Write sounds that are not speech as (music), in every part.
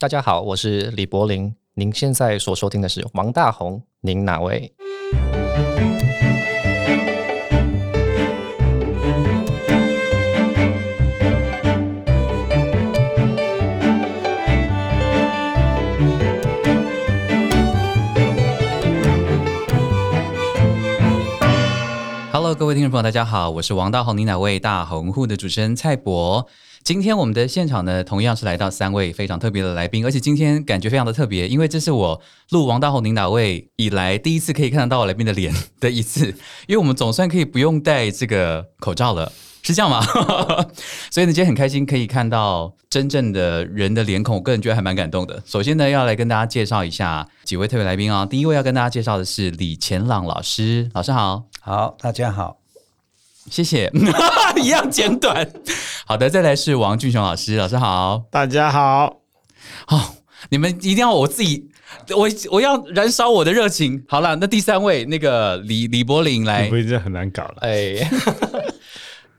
大家好，我是李柏林。您现在所收听的是王大红，您哪位各位听众朋友，大家好，我是王大红，您哪位？大红户的主持人蔡博。今天我们的现场呢，同样是来到三位非常特别的来宾，而且今天感觉非常的特别，因为这是我录王大宏您哪位以来第一次可以看得到我来宾的脸的一次，因为我们总算可以不用戴这个口罩了，是这样吗？(laughs) 所以呢，今天很开心可以看到真正的人的脸孔，我个人觉得还蛮感动的。首先呢，要来跟大家介绍一下几位特别来宾啊，第一位要跟大家介绍的是李乾朗老师，老师好，好，大家好。谢谢，(laughs) 一样简短。好的，再来是王俊雄老师，老师好，大家好。好，你们一定要我自己，我我要燃烧我的热情。好了，那第三位那个李李柏林来，不会这很难搞了。哎。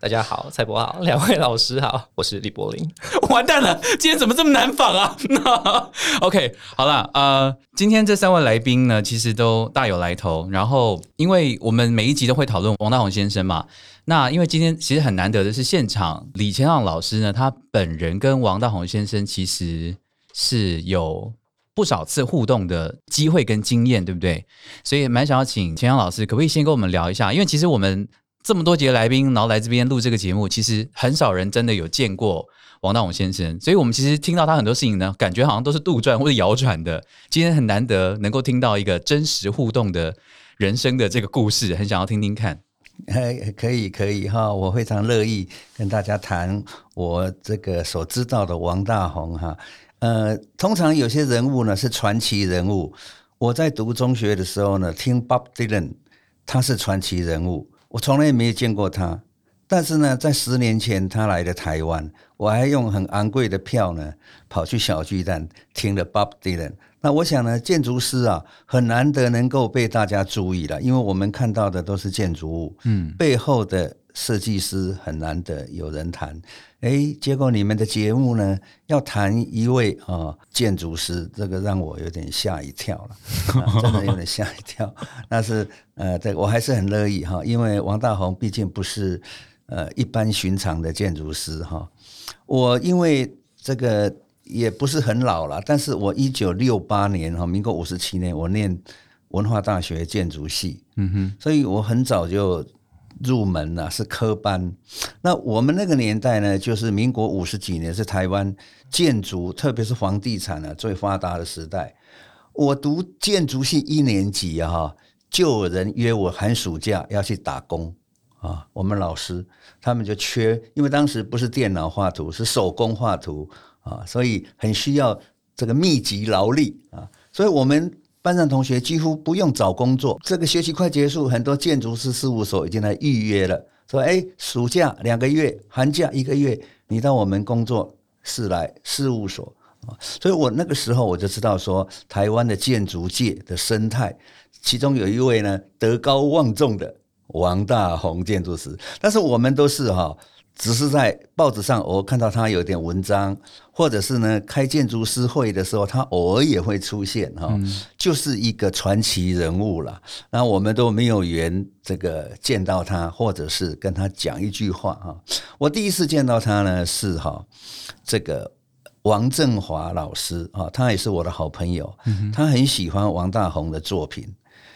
大家好，蔡博好，两位老师好，我是李柏林。完蛋了，今天怎么这么难仿啊？(laughs) OK，好了，呃，今天这三位来宾呢，其实都大有来头。然后，因为我们每一集都会讨论王大宏先生嘛，那因为今天其实很难得的是，现场李乾朗老师呢，他本人跟王大宏先生其实是有不少次互动的机会跟经验，对不对？所以蛮想要请乾朗老师，可不可以先跟我们聊一下？因为其实我们。这么多节来宾，然后来这边录这个节目，其实很少人真的有见过王大宏先生，所以我们其实听到他很多事情呢，感觉好像都是杜撰或者谣传的。今天很难得能够听到一个真实互动的人生的这个故事，很想要听听看。哎，(laughs) 可以可以哈，我非常乐意跟大家谈我这个所知道的王大宏哈。呃，通常有些人物呢是传奇人物，我在读中学的时候呢，听 Bob Dylan，他是传奇人物。我从来也没有见过他，但是呢，在十年前他来的台湾，我还用很昂贵的票呢，跑去小巨蛋听了 Bob Dylan。那我想呢，建筑师啊，很难得能够被大家注意了，因为我们看到的都是建筑物，嗯，背后的。设计师很难得有人谈，哎，结果你们的节目呢要谈一位啊建筑师，这个让我有点吓一跳了，(laughs) 真的有点吓一跳。但是呃，这我还是很乐意哈，因为王大宏毕竟不是呃一般寻常的建筑师哈。我因为这个也不是很老了，但是我一九六八年哈，民国五十七年，我念文化大学建筑系，嗯哼，所以我很早就。入门了是科班，那我们那个年代呢，就是民国五十几年，是台湾建筑，特别是房地产呢最发达的时代。我读建筑系一年级啊，就有人约我寒暑假要去打工啊。我们老师他们就缺，因为当时不是电脑画图，是手工画图啊，所以很需要这个密集劳力啊，所以我们。班上同学几乎不用找工作，这个学期快结束，很多建筑师事务所已经来预约了，说：“哎，暑假两个月，寒假一个月，你到我们工作室来事务所啊。”所以我那个时候我就知道说，台湾的建筑界的生态，其中有一位呢德高望重的王大宏建筑师，但是我们都是哈。只是在报纸上，我看到他有点文章，或者是呢开建筑师会的时候，他偶尔也会出现哈，就是一个传奇人物了。那我们都没有缘这个见到他，或者是跟他讲一句话哈。我第一次见到他呢是哈这个王振华老师啊，他也是我的好朋友，他很喜欢王大宏的作品。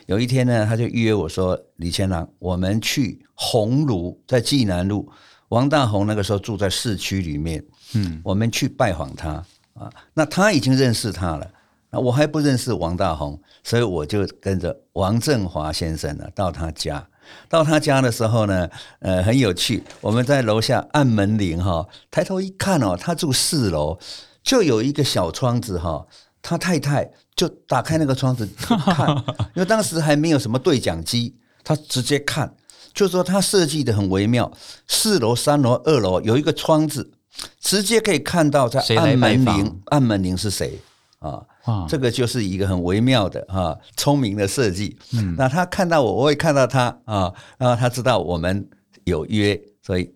有一天呢，他就约我说：“李千郎，我们去红炉，在济南路。”王大宏那个时候住在市区里面，嗯，我们去拜访他啊，那他已经认识他了，那我还不认识王大宏，所以我就跟着王振华先生呢到他家。到他家的时候呢，呃，很有趣，我们在楼下按门铃哈，抬头一看哦，他住四楼，就有一个小窗子哈，他太太就打开那个窗子看，因为当时还没有什么对讲机，他直接看。就是说它设计的很微妙，四楼、三楼、二楼有一个窗子，直接可以看到在按门铃，按门铃是谁啊？这个就是一个很微妙的啊，聪明的设计。嗯，那他看到我，我也看到他啊，然后他知道我们有约，所以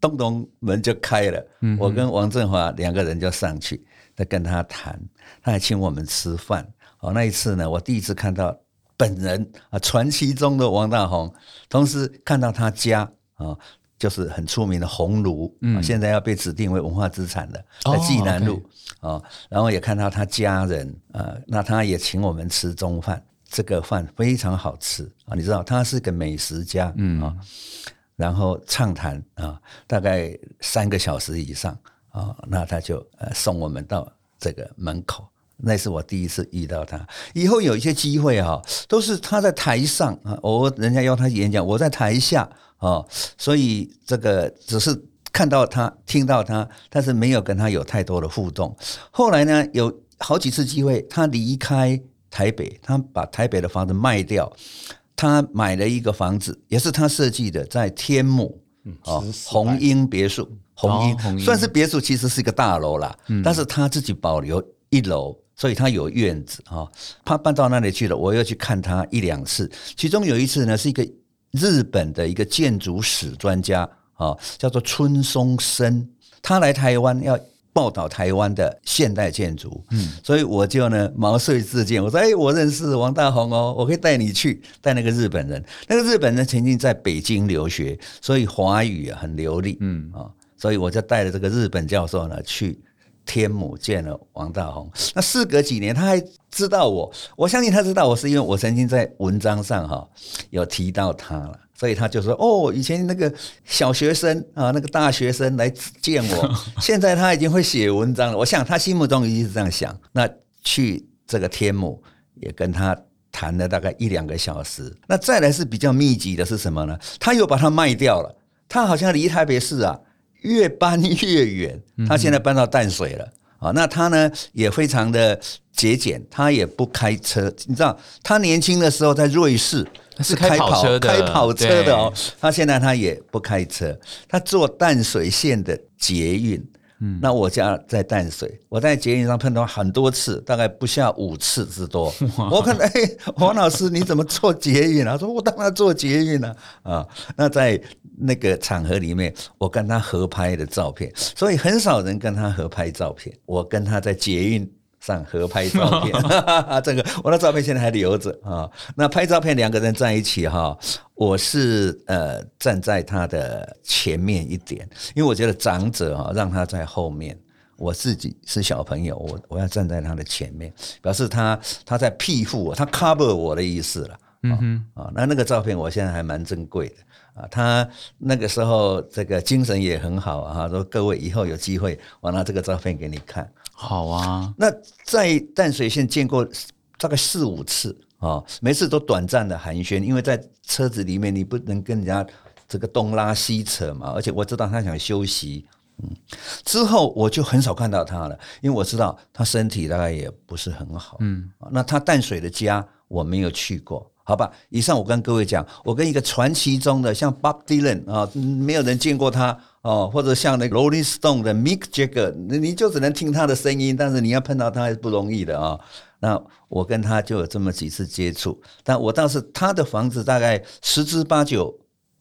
咚咚门就开了。嗯，我跟王振华两个人就上去，在跟他谈，他还请我们吃饭。哦，那一次呢，我第一次看到本人啊，传奇中的王大宏，同时看到他家啊，就是很出名的红炉，嗯，现在要被指定为文化资产的，在济南路啊，然后也看到他家人啊，那他也请我们吃中饭，这个饭非常好吃啊，你知道他是个美食家，嗯啊，然后畅谈啊，大概三个小时以上啊，那他就呃送我们到这个门口。那是我第一次遇到他。以后有一些机会哈，都是他在台上啊，我人家邀他演讲，我在台下啊，所以这个只是看到他、听到他，但是没有跟他有太多的互动。后来呢，有好几次机会，他离开台北，他把台北的房子卖掉，他买了一个房子，也是他设计的，在天母啊，红英别墅，红英算是别墅，其实是一个大楼啦，但是他自己保留一楼。所以他有院子啊，他搬到那里去了。我又去看他一两次，其中有一次呢，是一个日本的一个建筑史专家啊，叫做春松生，他来台湾要报道台湾的现代建筑。嗯，所以我就呢毛遂自荐，我说：“哎，我认识王大宏哦，我可以带你去带那个日本人。那个日本人曾经在北京留学，所以华语很流利。嗯啊，所以我就带着这个日本教授呢去。”天母见了王大宏，那事隔几年，他还知道我。我相信他知道我，是因为我曾经在文章上哈有提到他了，所以他就说：“哦，以前那个小学生啊，那个大学生来见我，(laughs) 现在他已经会写文章了。”我想他心目中一定是这样想。那去这个天母也跟他谈了大概一两个小时。那再来是比较密集的是什么呢？他又把它卖掉了。他好像离台北市啊。越搬越远，他现在搬到淡水了啊。那他呢也非常的节俭，他也不开车。你知道，他年轻的时候在瑞士是开跑车的，开跑车的哦。他现在他也不开车，他坐淡水线的捷运。嗯，那我家在淡水，我在捷运上碰到很多次，大概不下五次之多。(laughs) 我可能，哎，黄老师你怎么做捷运啊？他说我当然做捷运了啊。那在那个场合里面，我跟他合拍的照片，所以很少人跟他合拍照片。我跟他在捷运。上合拍照片，(laughs) (laughs) 这个我的照片现在还留着啊。那拍照片两个人在一起哈，我是呃站在他的前面一点，因为我觉得长者啊让他在后面，我自己是小朋友，我我要站在他的前面，表示他他在庇护我，他 cover 我的意思了。嗯哼啊，那那个照片我现在还蛮珍贵的啊。他那个时候这个精神也很好啊。说各位以后有机会，我拿这个照片给你看。好啊，那在淡水县见过大概四五次啊，每次都短暂的寒暄，因为在车子里面你不能跟人家这个东拉西扯嘛，而且我知道他想休息，嗯，之后我就很少看到他了，因为我知道他身体大概也不是很好，嗯，那他淡水的家我没有去过。好吧，以上我跟各位讲，我跟一个传奇中的像 Bob Dylan 啊，没有人见过他哦，或者像那个 Rolling Stone 的 Mick Jagger，你你就只能听他的声音，但是你要碰到他还是不容易的啊。那我跟他就有这么几次接触，但我倒是他的房子大概十之八九。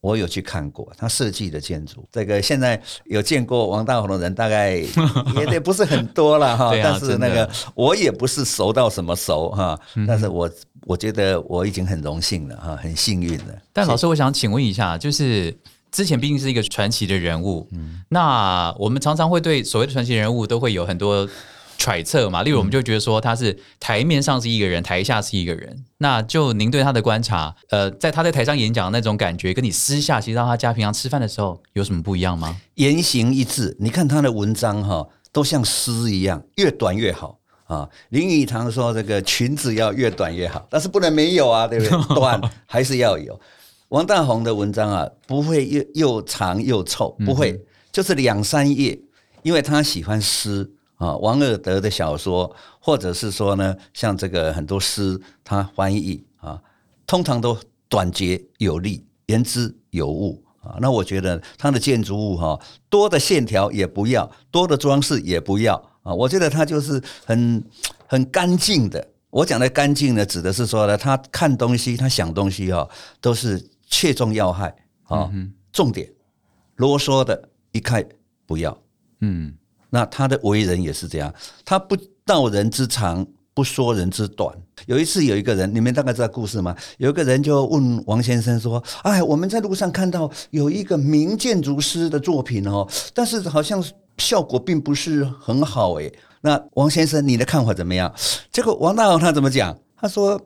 我有去看过他设计的建筑，这个现在有见过王大宏的人大概 (laughs) 也得不是很多了哈。但是那个我也不是熟到什么熟哈，但是我我觉得我已经很荣幸了哈，很幸运了。但老师，我想请问一下，就是之前毕竟是一个传奇的人物，那我们常常会对所谓的传奇人物都会有很多。揣测嘛，例如我们就觉得说他是台面上是一个人，台下是一个人。那就您对他的观察，呃，在他在台上演讲的那种感觉，跟你私下其实到他家平常吃饭的时候有什么不一样吗？言行一致，你看他的文章哈，都像诗一样，越短越好啊。林语堂说这个裙子要越短越好，但是不能没有啊，对不对？(laughs) 短还是要有。王大宏的文章啊，不会又又长又臭，不会，就是两三页，因为他喜欢诗。啊，王尔德的小说，或者是说呢，像这个很多诗，他翻译啊，通常都短捷有力，言之有物啊。那我觉得他的建筑物哈，多的线条也不要，多的装饰也不要啊。我觉得他就是很很干净的。我讲的干净呢，指的是说呢，他看东西，他想东西哈，都是切中要害啊，重点，啰嗦的一概不要。嗯。那他的为人也是这样，他不道人之长，不说人之短。有一次有一个人，你们大概知道故事吗？有一个人就问王先生说：“哎，我们在路上看到有一个名建筑师的作品哦，但是好像效果并不是很好诶。那王先生，你的看法怎么样？结果王大王他怎么讲？他说：“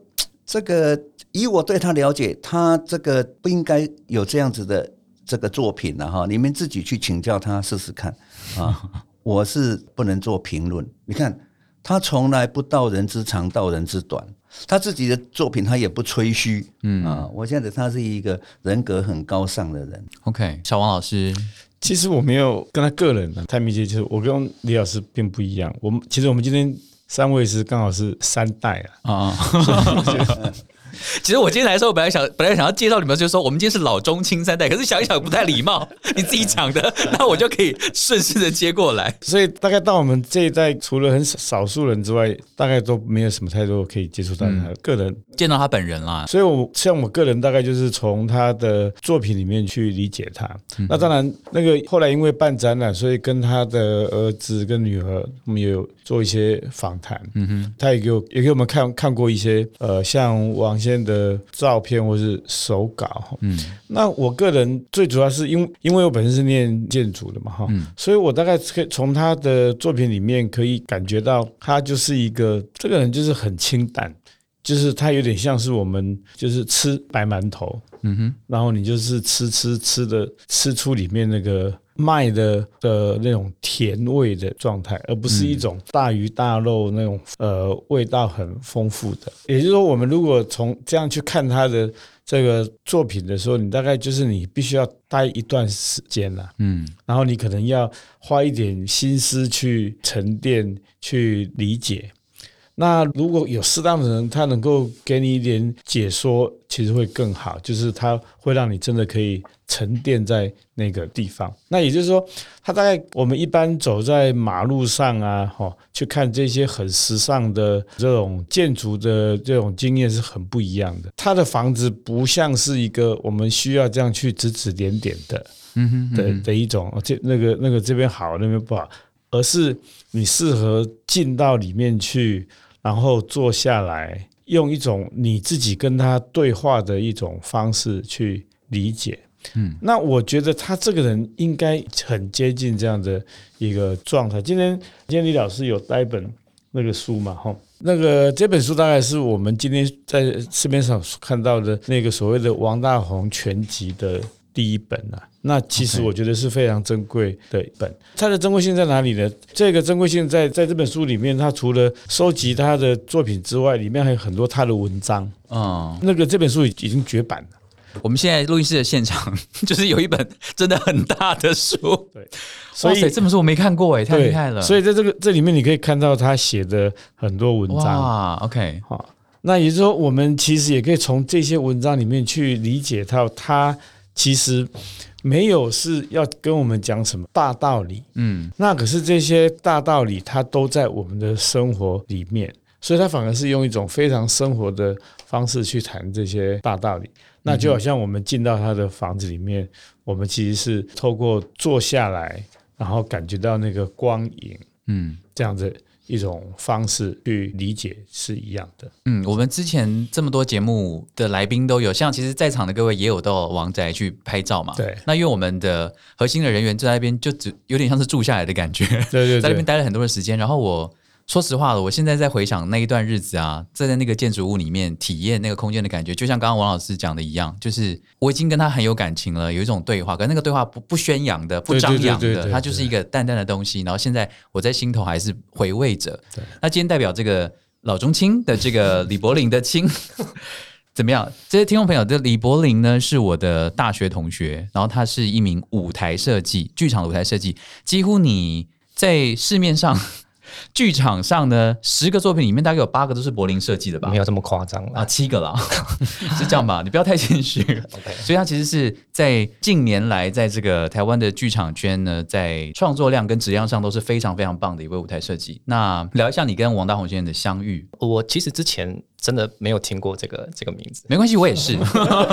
这个以我对他了解，他这个不应该有这样子的这个作品了哈。你们自己去请教他试试看啊。我是不能做评论。你看。”他从来不道人之长，道人之短。他自己的作品，他也不吹嘘。嗯啊，我现在他是一个人格很高尚的人。OK，小王老师，其实我没有跟他个人太密切，就是我跟李老师并不一样。我们其实我们今天三位是刚好是三代啊啊。(laughs) (laughs) (laughs) 其实我今天来的时候，本来想本来想要介绍你们，就是说我们今天是老中青三代。可是想一想不太礼貌，(laughs) 你自己讲的，(laughs) 那我就可以顺势的接过来。所以大概到我们这一代，除了很少数人之外，大概都没有什么太多可以接触到他个人见到他本人啦。所以，我像我个人大概就是从他的作品里面去理解他。那当然，那个后来因为办展览，所以跟他的儿子跟女儿，我们也有做一些访谈。嗯哼，他也给我也给我们看看过一些呃，像王先。的照片或是手稿，嗯，那我个人最主要是因因为我本身是念建筑的嘛，哈，所以我大概可以从他的作品里面可以感觉到，他就是一个这个人就是很清淡，就是他有点像是我们就是吃白馒头，嗯哼，然后你就是吃吃吃的吃出里面那个。麦的的那种甜味的状态，而不是一种大鱼大肉那种呃味道很丰富的。也就是说，我们如果从这样去看他的这个作品的时候，你大概就是你必须要待一段时间了，嗯，然后你可能要花一点心思去沉淀、去理解。那如果有适当的人，他能够给你一点解说，其实会更好。就是他会让你真的可以沉淀在那个地方。那也就是说，他大概我们一般走在马路上啊，哈，去看这些很时尚的这种建筑的这种经验是很不一样的。他的房子不像是一个我们需要这样去指指点点的，嗯哼的的一种，这那个那个这边好，那边不好，而是你适合进到里面去。然后坐下来，用一种你自己跟他对话的一种方式去理解。嗯，那我觉得他这个人应该很接近这样的一个状态。今天，今天李老师有带本那个书嘛？哈，那个这本书大概是我们今天在市面上看到的那个所谓的王大红全集的。第一本啊，那其实我觉得是非常珍贵的一本。它的珍贵性在哪里呢？这个珍贵性在在这本书里面，它除了收集他的作品之外，里面还有很多他的文章啊。那个这本书已已经绝版了。我们现在录音室的现场 (laughs) 就是有一本真的很大的书。对，(laughs) 所以这本书我没看过哎，太厉害了。所以在这个这里面，你可以看到他写的很多文章哇。OK，好，那也就是说，我们其实也可以从这些文章里面去理解到他。其实没有是要跟我们讲什么大道理，嗯，那可是这些大道理，它都在我们的生活里面，所以它反而是用一种非常生活的方式去谈这些大道理。那就好像我们进到他的房子里面，我们其实是透过坐下来，然后感觉到那个光影，嗯，这样子。一种方式去理解是一样的。嗯，我们之前这么多节目的来宾都有，像其实在场的各位也有到王宅去拍照嘛。对。那因为我们的核心的人员在那边，就只有点像是住下来的感觉。对对。(laughs) 在那边待了很多的时间，然后我。说实话了，我现在在回想那一段日子啊，在在那个建筑物里面体验那个空间的感觉，就像刚刚王老师讲的一样，就是我已经跟他很有感情了，有一种对话，可那个对话不不宣扬的，不张扬的，它就是一个淡淡的东西。然后现在我在心头还是回味着。那今天代表这个老中青的这个李柏林的青 (laughs) 怎么样？这些听众朋友，这李柏林呢是我的大学同学，然后他是一名舞台设计，剧场的舞台设计，几乎你在市面上。剧场上呢，十个作品里面大概有八个都是柏林设计的吧？没有这么夸张啊，七个啦，(laughs) 是这样吧？(laughs) 你不要太谦虚。所以他其实是在近年来在这个台湾的剧场圈呢，在创作量跟质量上都是非常非常棒的一位舞台设计。那聊一下你跟王大宏先生的相遇。我其实之前真的没有听过这个这个名字，没关系，我也是。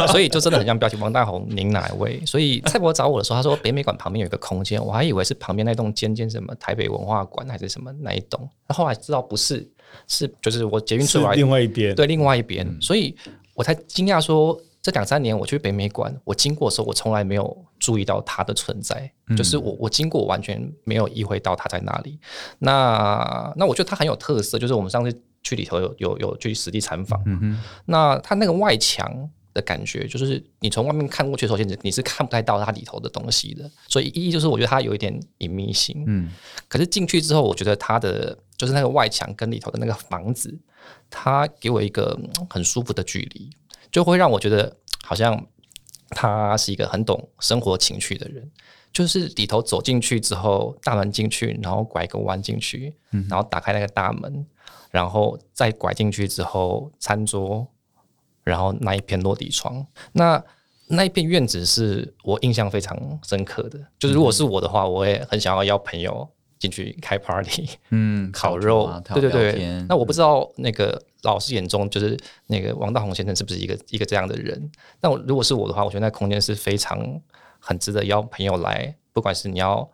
所以就真的很像标题王大红，您哪一位？所以蔡伯找我的时候，他说北美馆旁边有一个空间，我还以为是旁边那栋尖尖什么台北文化馆还是什么那一栋，后来知道不是，是就是我捷运出来另外一边。对另外一边，所以我才惊讶说，这两三年我去北美馆，我经过的时候，我从来没有注意到它的存在，就是我我经过完全没有意会到它在哪里。那那我觉得它很有特色，就是我们上次去里头有有有去实地参访，那它那个外墙。的感觉就是，你从外面看过去的时候，其实你是看不太到它里头的东西的。所以一就是我觉得它有一点隐秘性，嗯，可是进去之后，我觉得它的就是那个外墙跟里头的那个房子，它给我一个嗯很舒服的距离，就会让我觉得好像他是一个很懂生活情趣的人。就是里头走进去之后，大门进去，然后拐个弯进去，然后打开那个大门，然后再拐进去之后，餐桌，然后那一片落地窗，那那一片院子是我印象非常深刻的。就是如果是我的话，我也很想要邀朋友进去开 party，嗯，(laughs) 烤肉，啊对对对。那我不知道那个老师眼中就是那个王大宏先生是不是一个一个这样的人？那我如果是我的话，我觉得那空间是非常很值得邀朋友来，不管是你要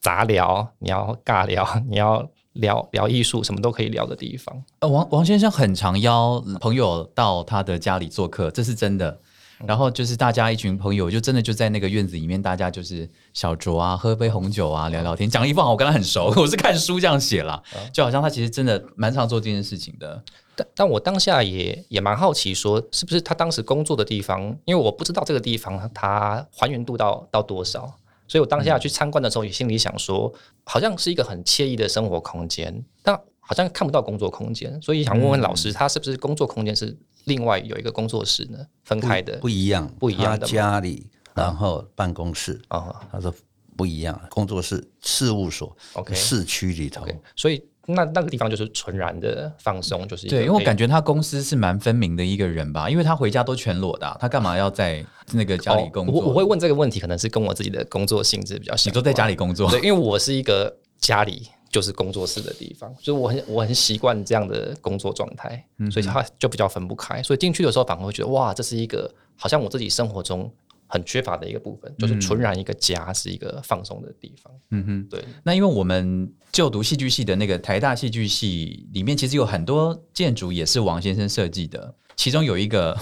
杂聊，你要尬聊，你要聊聊艺术，什么都可以聊的地方。呃，王王先生很常邀朋友到他的家里做客，这是真的。然后就是大家一群朋友，就真的就在那个院子里面，大家就是小酌啊，喝杯红酒啊，聊聊天，讲一副好我跟他很熟，(laughs) 我是看书这样写啦，就好像他其实真的蛮常做这件事情的。但但我当下也也蛮好奇，说是不是他当时工作的地方，因为我不知道这个地方它还原度到到多少，所以我当下去参观的时候，也心里想说，好像是一个很惬意的生活空间，但好像看不到工作空间，所以想问问老师，他是不是工作空间是另外有一个工作室呢？分开的？不一样，不一样家里，然后办公室，啊。他说不一样，工作室、事务所 OK 市区里头。所以那那个地方就是纯然的放松，就是对，因为我感觉他公司是蛮分明的一个人吧，因为他回家都全裸的啊、他干嘛要在那个家里工作？哦我我会问这个问题，可能是跟我自己的工作性质比较像。你都在家里工作，对，因为我是一个家里就是工作室的地方，就是我很我很习惯这样的工作状态，所以他就比较分不开。所以进去的时候反而会觉得哇，这是一个好像我自己生活中很缺乏的一个部分，就是纯然一个家是一个放松的地方。嗯哼。对，那因为我们就读戏剧系的那个台大戏剧系里面，其实有很多建筑也是王先生设计的，其中有一个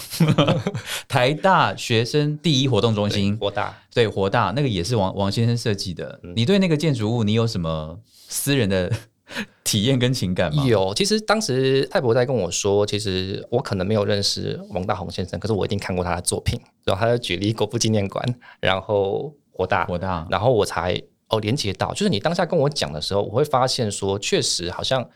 (laughs) 台大学生第一活动中心，活大对活大那个也是王王先生设计的。嗯你对那个建筑物你有什么私人的 (laughs) 体验跟情感吗？有，其实当时泰伯在跟我说，其实我可能没有认识王大宏先生，可是我一定看过他的作品。然后他就举例国父纪念馆，然后火大，火大，然后我才哦连接到，就是你当下跟我讲的时候，我会发现说，确实好像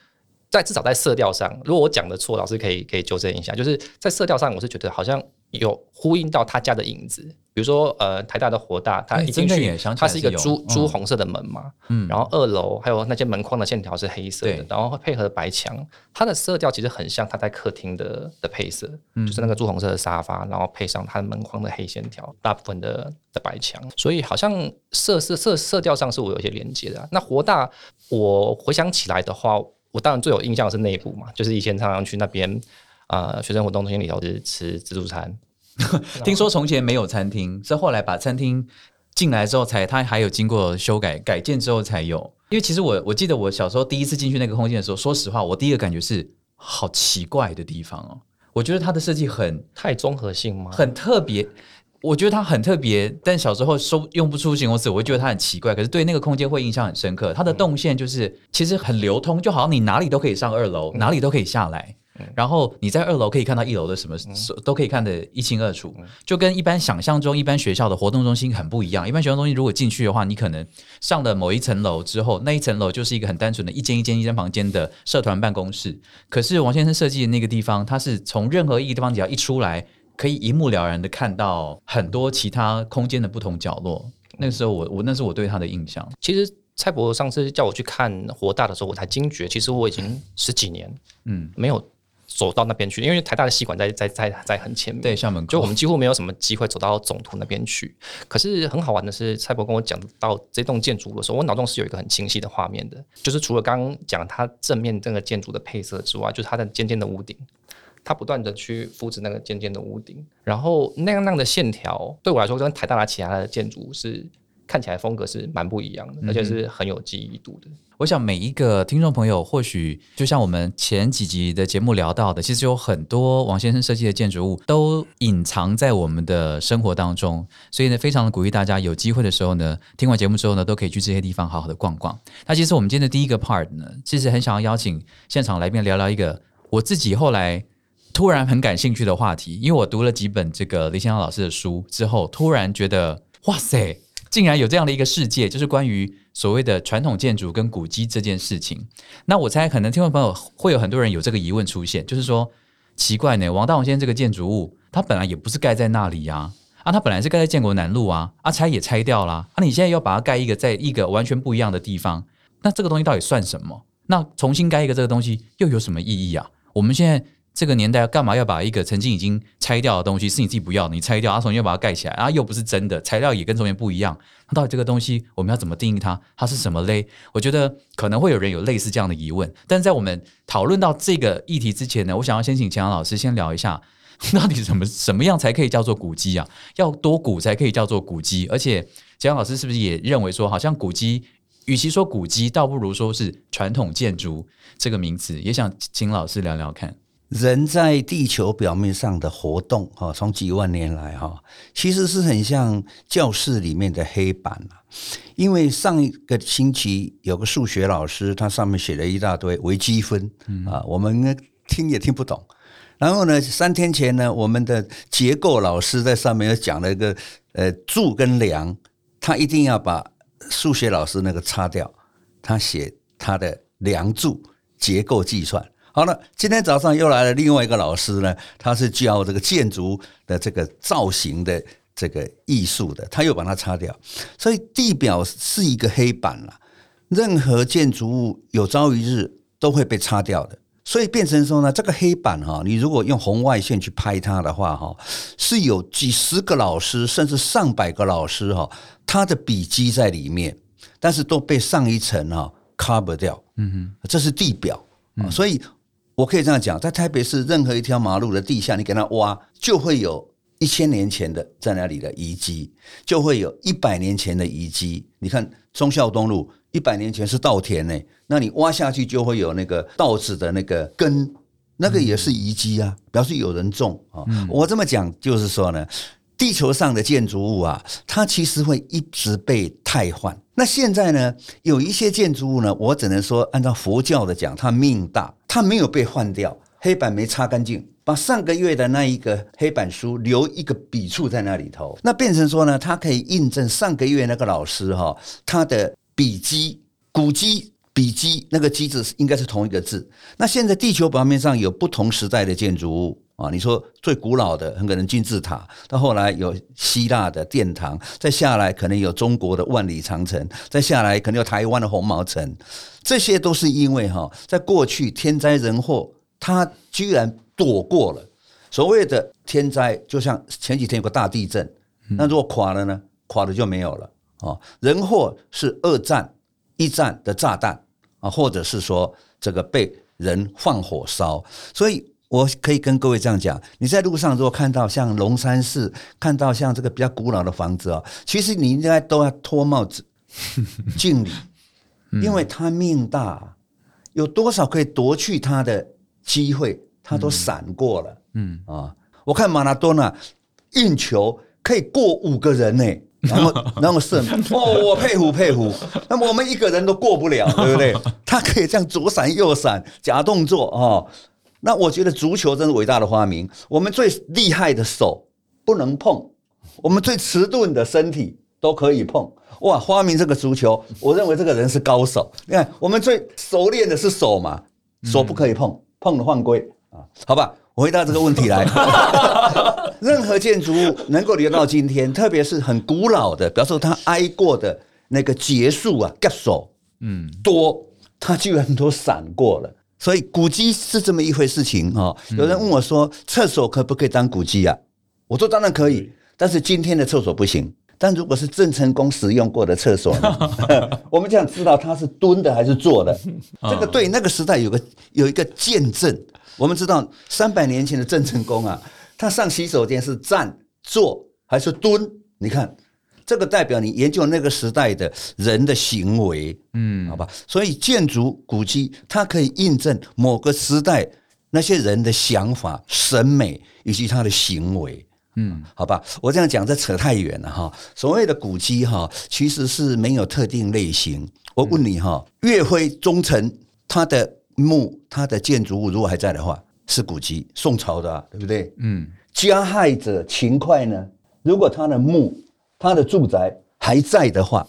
在至少在色调上，如果我讲的错，老师可以可以纠正一下。就是在色调上，我是觉得好像有呼应到他家的影子，比如说呃台大的活大，它哎一进去它是一个朱嗯。朱红色的门嘛，嗯。然后二楼还有那些门框的线条是黑色的，然后配合白墙，它的色调其实很像它在客厅的的配色，嗯。就是那个朱红色的沙发，然后配上它的门框的黑线条，大部分的的白墙，所以好像色色色色调上是我有一些连接的啊、那活大，我回想起来的话，我当然最有印象的是内部嘛，就是以前常常去那边。呃，学生活动中心里头是吃自助餐，(laughs) 听说从前没有餐厅，是后来把餐厅进来之后才，它还有经过修改改建之后才有。因为其实我我记得我小时候第一次进去那个空间的时候，说实话，我第一个感觉是好奇怪的地方哦。我觉得它的设计很太综合性吗？很特别，我觉得它很特别，但小时候说用不出形容词，我会觉得它很奇怪。可是对那个空间会印象很深刻。它的动线就是其实很流通，就好像你哪里都可以上二楼，哪里都可以下来。然后你在二楼可以看到一楼的什么，都可以看得一清二楚，就跟一般想象中一般学校的活动中心很不一样。一般学校中心如果进去的话，你可能上了某一层楼之后，那一层楼就是一个很单纯的一间一间一间房间的社团办公室。可是王先生设计的那个地方，它是从任何一个地方只要一出来，可以一目了然的看到很多其他空间的不同角落。那个时候我我那是我对他的印象。其实蔡伯上次叫我去看活大的时候，我才惊觉，其实我已经十几年嗯，没有走到那边去，因为台大的戏馆在在在在很前面，对，校门口就我们几乎没有什么机会走到总图那边去。可是很好玩的是，蔡伯跟我讲到这栋建筑物的时候，我脑中是有一个很清晰的画面的，就是除了刚刚讲它正面这个建筑的配色之外，就是它的尖尖的屋顶。它不断的去复制那个尖尖的屋顶，然后那样那样的线条对我来说跟台大的其他的建筑是看起来风格是蛮不一样的，而且是很有记忆度的。我想每一个听众朋友，或许就像我们前几集的节目聊到的，其实有很多王先生设计的建筑物都隐藏在我们的生活当中，所以呢，非常的鼓励大家有机会的时候呢，听完节目之后呢，都可以去这些地方好好的逛逛。那其实我们今天的第一个 part 呢，其实很想要邀请现场来宾聊聊一个我自己后来突然很感兴趣的话题，因为我读了几本这个李先生老师的书之后，突然觉得哇塞，竟然有这样的一个世界，就是关于所谓的传统建筑跟古迹这件事情。那我猜可能听众朋友会有很多人有这个疑问出现，就是说奇怪呢，王大王先生这个建筑物，它本来也不是盖在那里呀、啊，它本来是盖在建国南路啊，啊拆也拆掉啦，啊你现在要把它盖一个在一个完全不一样的地方，那这个东西到底算什么？那重新盖一个这个东西又有什么意义啊？我们现在这个年代干嘛要把一个曾经已经拆掉的东西是你自己不要，你拆掉，啊重新又把它盖起来，啊又不是真的，材料也跟从前不一样，那到底这个东西我们要怎么定义它？它是什么嘞？我觉得可能会有人有类似这样的疑问，但在我们讨论到这个议题之前呢，我想要先请钱老师先聊一下。(laughs) 到底什么什么样才可以叫做古迹啊？要多古才可以叫做古迹，而且钱老师是不是也认为说，好像古迹，与其说古迹，倒不如说是传统建筑这个名词？也想请老师聊聊看。人在地球表面上的活动，哈，从几万年来，哈，其实是很像教室里面的黑板啊。因为上一个星期有个数学老师，他上面写了一大堆微积分啊，我们听也听不懂。然后呢，三天前呢，我们的结构老师在上面又讲了一个呃柱跟梁，他一定要把数学老师那个擦掉，他写他的梁柱结构计算。好了，今天早上又来了另外一个老师呢，他是教这个建筑的这个造型的这个艺术的，他又把它擦掉，所以地表是一个黑板了，任何建筑物有朝一日都会被擦掉的。所以变成说呢，这个黑板哈，你如果用红外线去拍它的话哈，是有几十个老师甚至上百个老师哈，他的笔迹在里面，但是都被上一层哈 cover 掉。嗯哼，这是地表啊，所以我可以这样讲，在台北市任何一条马路的地下，你给它挖，就会有一千年前的在那里的遗迹，就会有一百年前的遗迹。你看忠孝东路。一百年前是稻田呢，那你挖下去就会有那个稻子的那个根，那个也是遗迹啊，表示有人种啊。我这么讲就是说呢，地球上的建筑物啊，它其实会一直被汰换。那现在呢，有一些建筑物呢，我只能说按照佛教的讲，它命大，它没有被换掉，黑板没擦干净，把上个月的那一个黑板书留一个笔触在那里头，那变成说呢，它可以印证上个月那个老师哈他的。笔迹、古迹、笔迹，那个“机”字应该是同一个字。那现在地球表面上有不同时代的建筑物啊，你说最古老的很可能金字塔，到后来有希腊的殿堂，再下来可能有中国的万里长城，再下来可能有台湾的红毛城，这些都是因为哈，在过去天灾人祸，它居然躲过了所谓的天灾，就像前几天有个大地震，那如果垮了呢？垮了就没有了。啊，人祸是二战、一战的炸弹啊，或者是说这个被人放火烧，所以我可以跟各位这样讲：你在路上如果看到像龙山寺，看到像这个比较古老的房子哦，其实你应该都要脱帽子 (laughs) 敬礼，因为他命大，有多少可以夺去他的机会，他都闪过了。嗯啊，我看马拉多纳运球可以过五个人呢。然后，(laughs) 然后是哦，我佩服佩服。那么我们一个人都过不了，对不对？(laughs) 他可以这样左闪右闪，假动作哦。那我觉得足球真是伟大的发明。我们最厉害的手不能碰，我们最迟钝的身体都可以碰。哇，发明这个足球，我认为这个人是高手。你看，我们最熟练的是手嘛，手不可以碰，碰了犯规啊。好吧，回答这个问题来。(laughs) 任何建筑物能够留到今天，特别是很古老的，比方说它挨过的那个结束啊，割手，嗯，多，它居然都闪过了。所以古迹是这么一回事情啊。有人问我说，厕所可不可以当古迹啊？我说当然可以，但是今天的厕所不行。但如果是郑成功使用过的厕所，(laughs) (laughs) 我们这样知道他是蹲的还是坐的，(laughs) 这个对那个时代有个有一个见证我们知道三百年前的郑成功啊，他上洗手间是站、坐还是蹲？你看，这个代表你研究那个时代的人的行为，嗯，好吧。所以建筑古迹它可以印证某个时代那些人的想法、审美以及他的行为。嗯，好吧，我这样讲这扯太远了哈。所谓的古迹哈，其实是没有特定类型。我问你哈，岳飞忠臣他的墓、他的建筑物如果还在的话，是古迹，宋朝的、啊，对不对？嗯。加害者秦桧呢？如果他的墓、他的住宅还在的话，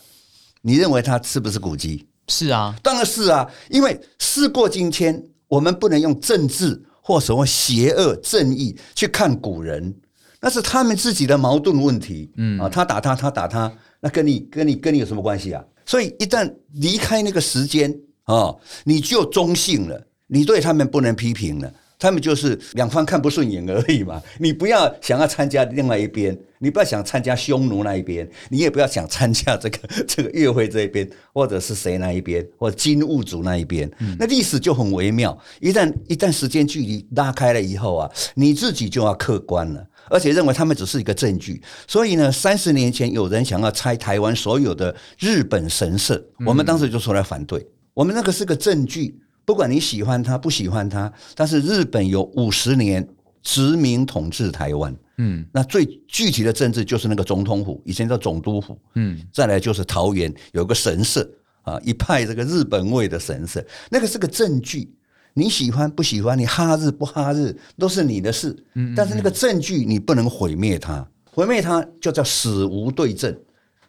你认为他是不是古迹？是啊，当然是啊，因为事过境迁，我们不能用政治或什么邪恶正义去看古人，那是他们自己的矛盾问题。嗯啊，他打他，他打他，那跟你跟你跟你有什么关系啊？所以一旦离开那个时间啊，你就中性了，你对他们不能批评了。他们就是两方看不顺眼而已嘛，你不要想要参加另外一边，你不要想参加匈奴那一边，你也不要想参加这个 (laughs) 这个岳会这一边，或者是谁那一边，或者金兀术那一边。那历史就很微妙，一旦一旦时间距离拉开了以后啊，你自己就要客观了，而且认为他们只是一个证据。所以呢，三十年前有人想要拆台湾所有的日本神社，我们当时就出来反对，我们那个是个证据。不管你喜欢他不喜欢他，但是日本有五十年殖民统治台湾，嗯，那最具体的政治就是那个总统府，以前叫总督府，嗯，再来就是桃园有个神社啊，一派这个日本味的神社，那个是个证据，你喜欢不喜欢，你哈日不哈日都是你的事，嗯，但是那个证据你不能毁灭它，毁灭它就叫死无对证。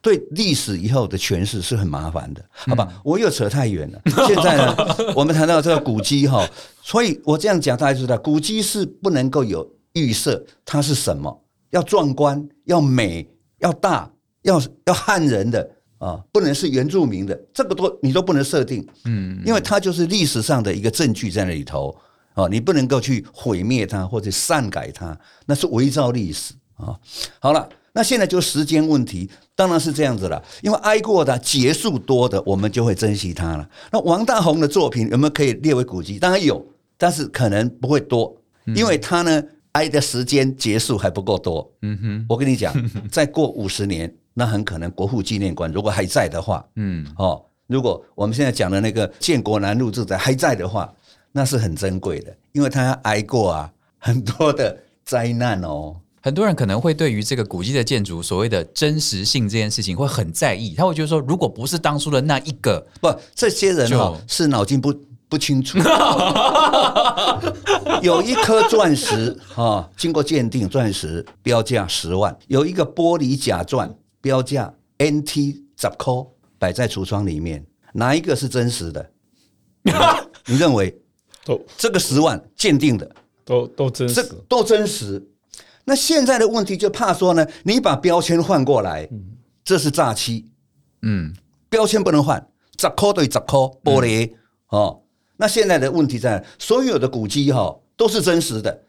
对历史以后的诠释是很麻烦的，好吧？我又扯太远了。现在呢，(laughs) 我们谈到这个古迹哈，所以我这样讲，大家知道，古迹是不能够有预设它是什么，要壮观、要美、要大、要要汉人的啊，不能是原住民的，这个都你都不能设定，嗯，因为它就是历史上的一个证据在那里头啊，你不能够去毁灭它或者篡改它，那是伪造历史啊。好了。那现在就时间问题，当然是这样子了。因为挨过的结束多的，我们就会珍惜它了。那王大宏的作品有没有可以列为古籍？当然有，但是可能不会多，因为他呢挨的时间结束还不够多。嗯哼，我跟你讲，再过五十年，那很可能国父纪念馆如果还在的话，嗯，哦，如果我们现在讲的那个建国南路住宅还在的话，那是很珍贵的，因为他挨过啊很多的灾难哦。很多人可能会对于这个古迹的建筑所谓的真实性这件事情会很在意，他会觉得说，如果不是当初的那一个，不，这些人哦是脑筋不不清楚。(laughs) 有一颗钻石啊，经过鉴定，钻石标价十万；有一个玻璃假钻，标价 NT 十块，摆在橱窗里面，哪一个是真实的？(laughs) 你认为？都这个十万鉴定的，都都真实，都真实。那现在的问题就怕说呢，你把标签换过来，这是诈欺。嗯，标签不能换，砸扣对砸扣玻璃哦。那现在的问题在，所有的古迹哈都是真实的。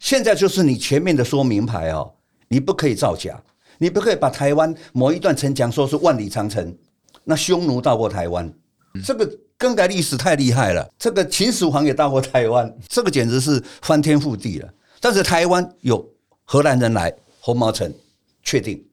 现在就是你前面的说明牌哦，你不可以造假，你不可以把台湾某一段城墙说是万里长城，那匈奴到过台湾，这个更改历史太厉害了。这个秦始皇也到过台湾，这个简直是翻天覆地了。但是台湾有。荷兰人来红毛城，确定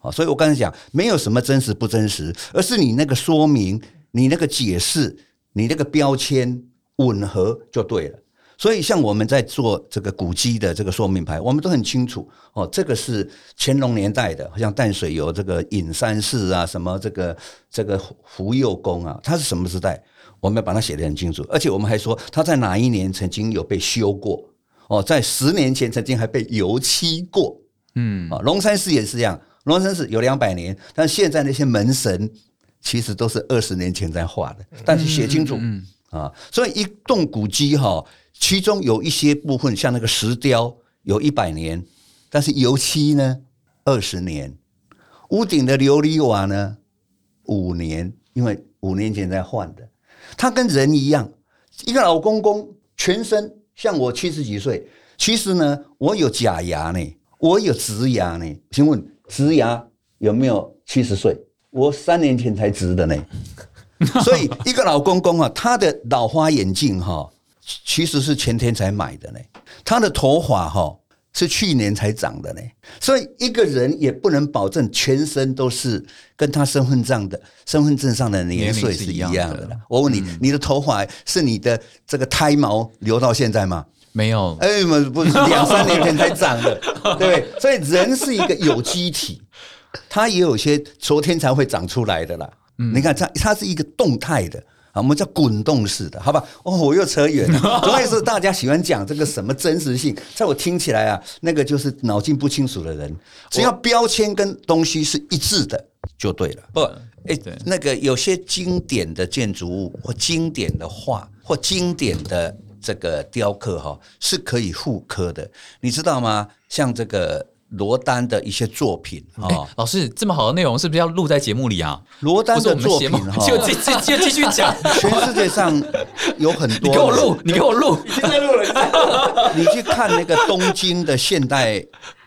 啊，所以我刚才讲，没有什么真实不真实，而是你那个说明、你那个解释、你那个标签吻合就对了。所以像我们在做这个古迹的这个说明牌，我们都很清楚哦，这个是乾隆年代的，像淡水有这个隐山寺啊，什么这个这个福佑宫啊，它是什么时代？我们要把它写得很清楚，而且我们还说它在哪一年曾经有被修过。哦，在十年前曾经还被油漆过，嗯，啊，龙山寺也是这样，龙山寺有两百年，但现在那些门神其实都是二十年前在画的，但是写清楚，嗯，啊，所以一栋古迹哈，其中有一些部分像那个石雕有一百年，但是油漆呢二十年，屋顶的琉璃瓦呢五年，因为五年前在换的，它跟人一样，一个老公公全身。像我七十几岁，其实呢，我有假牙呢，我有植牙呢。请问植牙有没有七十岁？我三年前才植的呢。(laughs) 所以一个老公公啊，他的老花眼镜哈，其实是前天才买的呢。他的头发哈是去年才长的呢，所以一个人也不能保证全身都是跟他身份证的身份证上的年岁是一样的。我问你，你的头发是你的这个胎毛留到现在吗？没有，哎，不不是两三年前才长的，对 (laughs) 不对？所以人是一个有机体，它也有些昨天才会长出来的啦。你看它，它是一个动态的。啊，我们叫滚动式的，好吧？哦，我又扯远了。主要是大家喜欢讲这个什么真实性，在我听起来啊，那个就是脑筋不清楚的人。只要标签跟东西是一致的就对了。不，哎对，那个有些经典的建筑物或经典的画或经典的这个雕刻哈，是可以复刻的，你知道吗？像这个罗丹的一些作品哎啊，老师这么好的内容是不是要录在节目里啊？罗丹的作品哈，就继继就继续讲，(laughs) 全世界上有很多。你给我录，你给我录，你去看那个东京的现代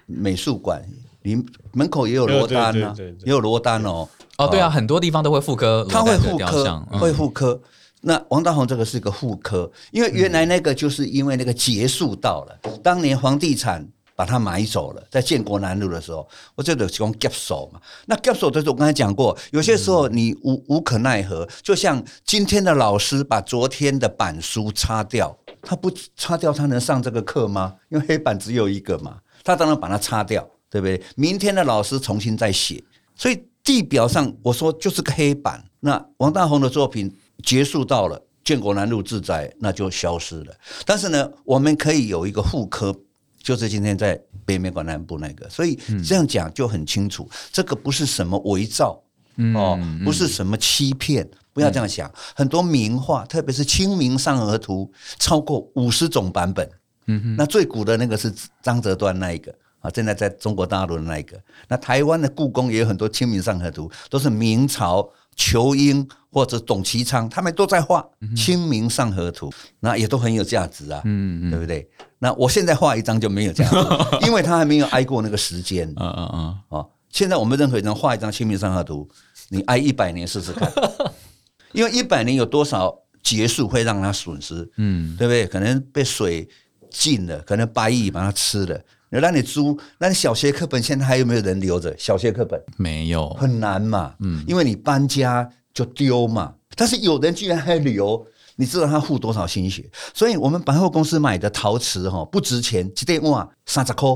美术馆，你门口也有罗丹啊也有罗丹哦。哦，对啊，很多地方都会复刻他会复刻，，嗯会复刻。那王大闳这个是个复刻，因为原来那个就是因为那个结束到了，当年房地产把它买走了，在建国南路的时候，我这个讲 gap 手嘛，那 gap 手就是我刚才讲过，有些时候你无无可奈何，就像今天的老师把昨天的板书擦掉，他不擦掉他能上这个课吗？因为黑板只有一个嘛，他当然把它擦掉，对不对？明天的老师重新再写，所以地表上我说就是个黑板。那王大宏的作品结束到了建国南路自在，那就消失了。但是呢，我们可以有一个复刻，就是今天在北美馆南部那个，所以这样讲就很清楚，这个不是什么伪造哦，不是什么欺骗。不要这样想，很多名画，特别是《清明上河图》，超过五十种版本。嗯那最古的那个是张择端那一个啊，现在在中国大陆的那一个。那台湾的故宫也有很多《清明上河图》，都是明朝仇英或者董其昌他们都在画《清明上河图》，那也都很有价值啊，嗯嗯，对不对？那我现在画一张就没有价值，(laughs) 因为他还没有挨过那个时间 (laughs) 嗯嗯嗯，哦。现在我们任何人画一张《清明上河图》，你挨一百年试试看，(laughs) 因为一百年有多少结束会让他损失？嗯，对不对？可能被水浸了，可能白蚁把它吃了。那让你租，那你小学课本现在还有没有人留着？小学课本没有，很难嘛，嗯，因为你搬家就丢嘛。但是有人居然还留，你知道他付多少心血？所以我们百货公司买的陶瓷哈不值钱，一对碗三十块。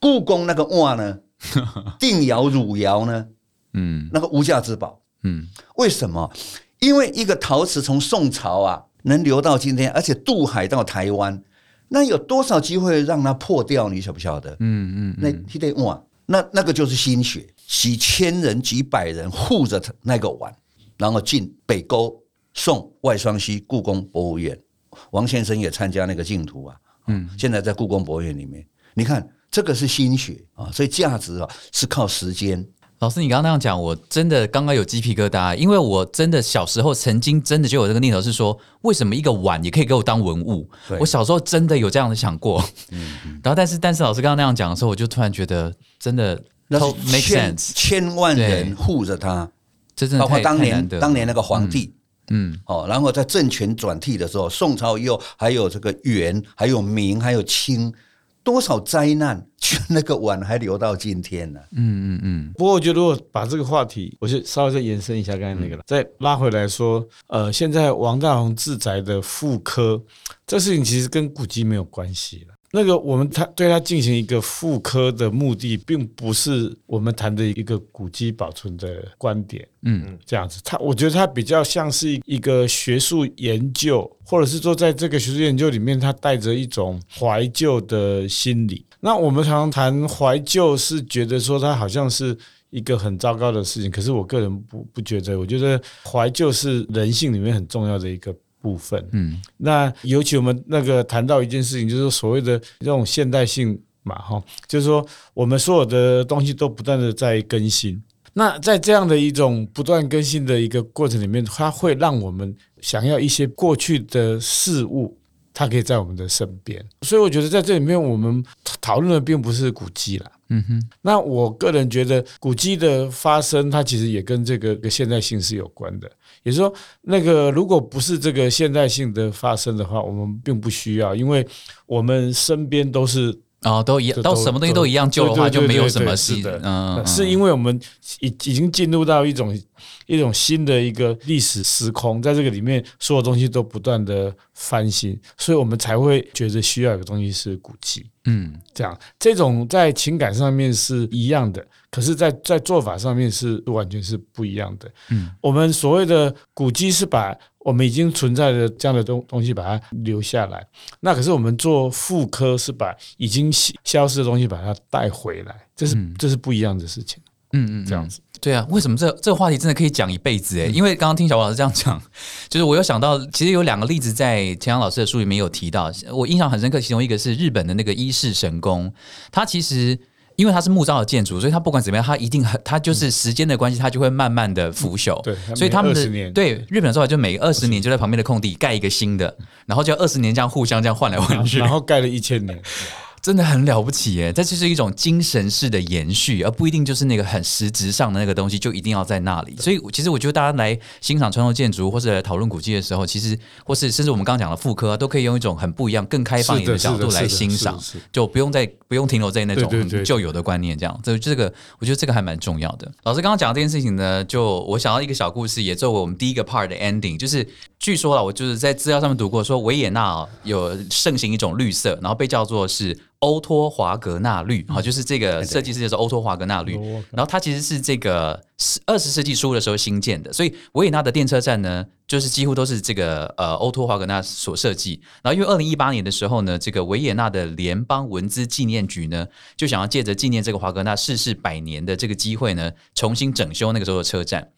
故宫那个碗呢，(laughs) 定窑、汝窑呢，嗯那个无价之宝。嗯，为什么？因为一个陶瓷从宋朝啊能留到今天，而且渡海到台湾，那有多少机会让它破掉？你晓不晓得？嗯嗯，那一得碗，那那个就是心血，几千人、几百人护着它那个碗，然后进北沟送外双溪故宫博物院。王先生也参加那个净土啊，嗯，现在在故宫博物院里面，你看这个是心血啊，所以价值啊是靠时间。老师，你刚刚那样讲，我真的刚刚有鸡皮疙瘩，因为我真的小时候曾经真的就有这个念头，是说为什么一个碗也可以给我当文物？对我小时候真的有这样的想过。(laughs) 然后，但是但是老师刚刚那样讲的时候，我就突然觉得真的那 make 千 sense，千万人对护着他，这真的包括当年当年那个皇帝，嗯哦，然后在政权转替的时候，宋朝以后还有这个元，还有明，还有清，多少灾难，就那个碗还留到今天呢、嗯嗯嗯，不过我觉得，如果把这个话题，我就稍微再延伸一下刚才那个了，再拉回来说，呃，现在王大闳自宅的复刻，这事情其实跟古迹没有关系了。那个我们他对他进行一个复刻的目的，并不是我们谈的一个古迹保存的观点，嗯，这样子。他我觉得他比较像是一个学术研究，或者是说在这个学术研究里面，他带着一种怀旧的心理。那我们常常谈怀旧，是觉得说它好像是一个很糟糕的事情，可是我个人不不觉得，我觉得怀旧是人性里面很重要的一个部分。嗯，那尤其我们那个谈到一件事情，就是所谓的这种现代性嘛，哈，就是说我们所有的东西都不断的在更新。那在这样的一种不断更新的一个过程里面，它会让我们想要一些过去的事物它可以在我们的身边。所以我觉得在这里面，我们讨论的并不是古迹啦。嗯哼，那我个人觉得古迹的发生，它其实也跟这个现代性是有关的。也就是说，那个如果不是这个现代性的发生的话，我们并不需要，因为我们身边都是哦，都一样，到什么东西都一样旧的话，就没有什么是的。嗯，是因为我们已已经进入到一种。一种新的一个历史时空，在这个里面，所有东西都不断的翻新，所以我们才会觉得需要有个东西是古迹。嗯，这样，这种在情感上面是一样的，可是，在在做法上面是完全是不一样的。嗯，我们所谓的古迹是把我们已经存在的这样的东东西把它留下来，那可是我们做复刻是把已经消失的东西把它带回来，这是这是不一样的事情。嗯嗯，这样子。对啊，为什么这这个话题真的可以讲一辈子诶？因为刚刚听小王老师这样讲，就是我有想到，其实有两个例子在田阳老师的书里面有提到，我印象很深刻。其中一个是日本的那个伊势神宫，它其实因为它是木造的建筑，所以它不管怎么样，它一定很，它就是时间的关系，它就会慢慢的腐朽。对，所以他们的对日本的做法就每二十年就在旁边的空地盖一个新的，然后就二十年这样互相这样换来换去，然后盖了一千年。真的很了不起耶！这就是一种精神式的延续，而不一定就是那个很实质上的那个东西就一定要在那里。所以，其实我觉得大家来欣赏传统建筑或者讨论古迹的时候，其实或是甚至我们刚刚讲的复刻，都可以用一种很不一样、更开放一点的角度来欣赏，就不用再不用停留在那种旧有的观念这样。这这个，我觉得这个还蛮重要的。老师刚刚讲的这件事情呢，就我想到一个小故事，也作为我们第一个 part 的 ending，就是据说了，我就是在资料上面读过，说维也纳有盛行一种绿色，然后被叫做是。欧托华格纳绿，好，就是这个设计师叫做欧托华格纳绿，然后它其实是这个十二十世纪初的时候新建的，所以维也纳的电车站呢，就是几乎都是这个呃欧托华格纳所设计。然后因为二零一八年的时候呢，这个维也纳的联邦文资纪念局呢，就想要借着纪念这个华格纳逝世百年的这个机会呢，重新整修那个时候的车站。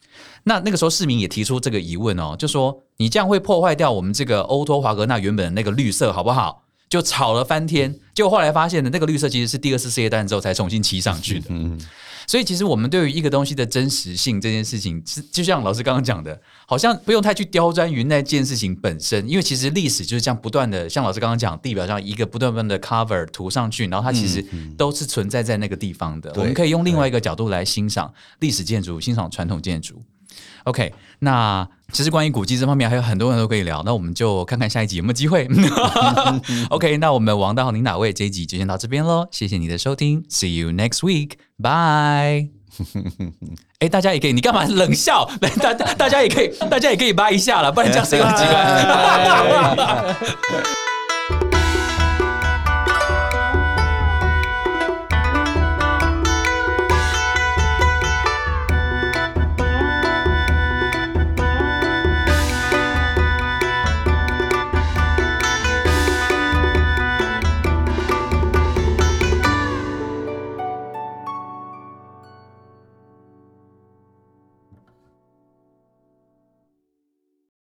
那那个时候市民也提出这个疑问哦，就说你这样会破坏掉我们这个欧托华格纳原本的那个绿色，好不好？就吵了翻天，结果后来发现的那个绿色其实是第二次世界大战之后才重新漆上去的。嗯，所以其实我们对于一个东西的真实性这件事情，是就像老师刚刚讲的，好像不用太去刁钻于那件事情本身，因为其实历史就是这样不断的，像老师刚刚讲，地表上一个不断不断的 cover 涂上去，然后它其实都是存在在那个地方的。我们可以用另外一个角度来欣赏历史建筑，欣赏传统建筑。OK，那其实关于古迹这方面还有很多人都可以聊，那我们就看看下一集有没有机会。(laughs) OK，那我们王大豪，您哪位？这一集就先到这边喽，谢谢你的收听，See you next week，Bye。(laughs) 哎，大家也可以，你干嘛冷笑？(laughs) 大大家也可以，大家也可以掰一下了，不然这样谁有机会？